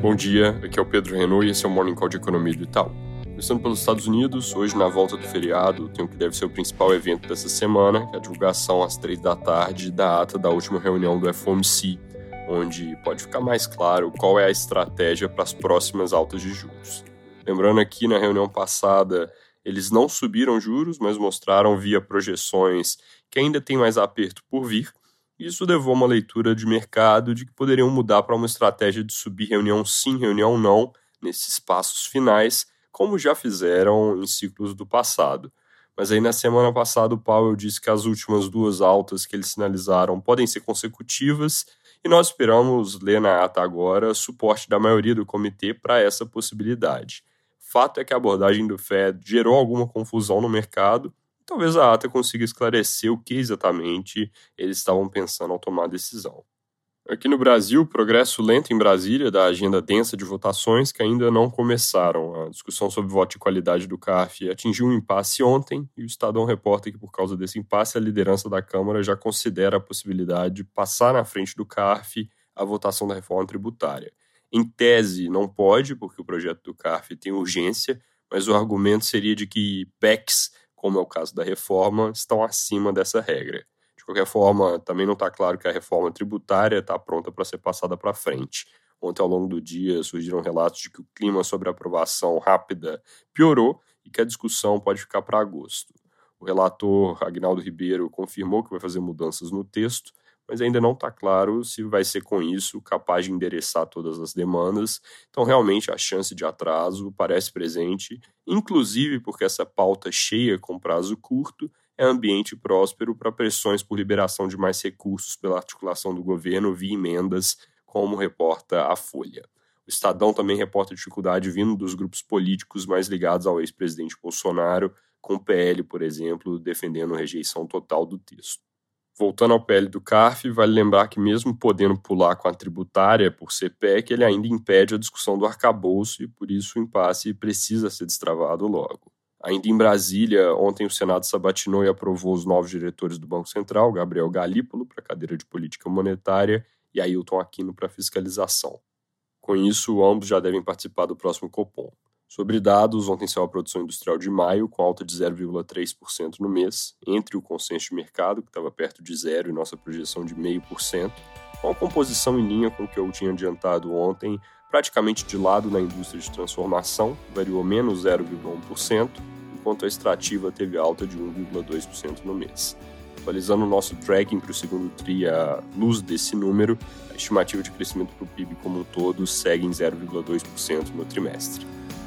Bom dia, aqui é o Pedro Renault e esse é o Morning Call de Economia do Itaú. Começando pelos Estados Unidos, hoje na volta do feriado tem o que deve ser o principal evento dessa semana, que é a divulgação às três da tarde da ata da última reunião do FOMC, onde pode ficar mais claro qual é a estratégia para as próximas altas de juros. Lembrando aqui, na reunião passada, eles não subiram juros, mas mostraram via projeções que ainda tem mais aperto por vir. Isso levou a uma leitura de mercado de que poderiam mudar para uma estratégia de subir reunião sim, reunião não, nesses passos finais, como já fizeram em ciclos do passado. Mas aí na semana passada o Powell disse que as últimas duas altas que eles sinalizaram podem ser consecutivas e nós esperamos ler na ata agora suporte da maioria do comitê para essa possibilidade. Fato é que a abordagem do Fed gerou alguma confusão no mercado. Talvez a ata consiga esclarecer o que exatamente eles estavam pensando ao tomar a decisão. Aqui no Brasil, progresso lento em Brasília da agenda densa de votações que ainda não começaram. A discussão sobre voto de qualidade do CARF atingiu um impasse ontem e o Estadão reporta que, por causa desse impasse, a liderança da Câmara já considera a possibilidade de passar na frente do CARF a votação da reforma tributária. Em tese, não pode, porque o projeto do CARF tem urgência, mas o argumento seria de que PECs, como é o caso da reforma, estão acima dessa regra qualquer forma, também não está claro que a reforma tributária está pronta para ser passada para frente. Ontem, ao longo do dia, surgiram relatos de que o clima sobre aprovação rápida piorou e que a discussão pode ficar para agosto. O relator Agnaldo Ribeiro confirmou que vai fazer mudanças no texto, mas ainda não está claro se vai ser com isso capaz de endereçar todas as demandas. Então, realmente, a chance de atraso parece presente, inclusive porque essa pauta cheia com prazo curto é ambiente próspero para pressões por liberação de mais recursos pela articulação do governo via emendas, como reporta a Folha. O Estadão também reporta dificuldade vindo dos grupos políticos mais ligados ao ex-presidente Bolsonaro, com o PL, por exemplo, defendendo rejeição total do texto. Voltando ao PL do CARF, vale lembrar que, mesmo podendo pular com a tributária por CPEC, ele ainda impede a discussão do arcabouço e, por isso, o impasse precisa ser destravado logo. Ainda em Brasília, ontem o Senado sabatinou e aprovou os novos diretores do Banco Central, Gabriel Galípolo para a cadeira de política monetária e Ailton Aquino para fiscalização. Com isso, ambos já devem participar do próximo Copom. Sobre dados, ontem saiu a produção industrial de maio, com alta de 0,3% no mês, entre o consenso de mercado, que estava perto de zero, e nossa projeção de 0,5%, com a composição em linha com o que eu tinha adiantado ontem, praticamente de lado na indústria de transformação, variou menos 0,1%, enquanto a extrativa teve alta de 1,2% no mês. Atualizando o nosso tracking para o segundo TRI à luz desse número, a estimativa de crescimento para o PIB como um todo segue em 0,2% no trimestre.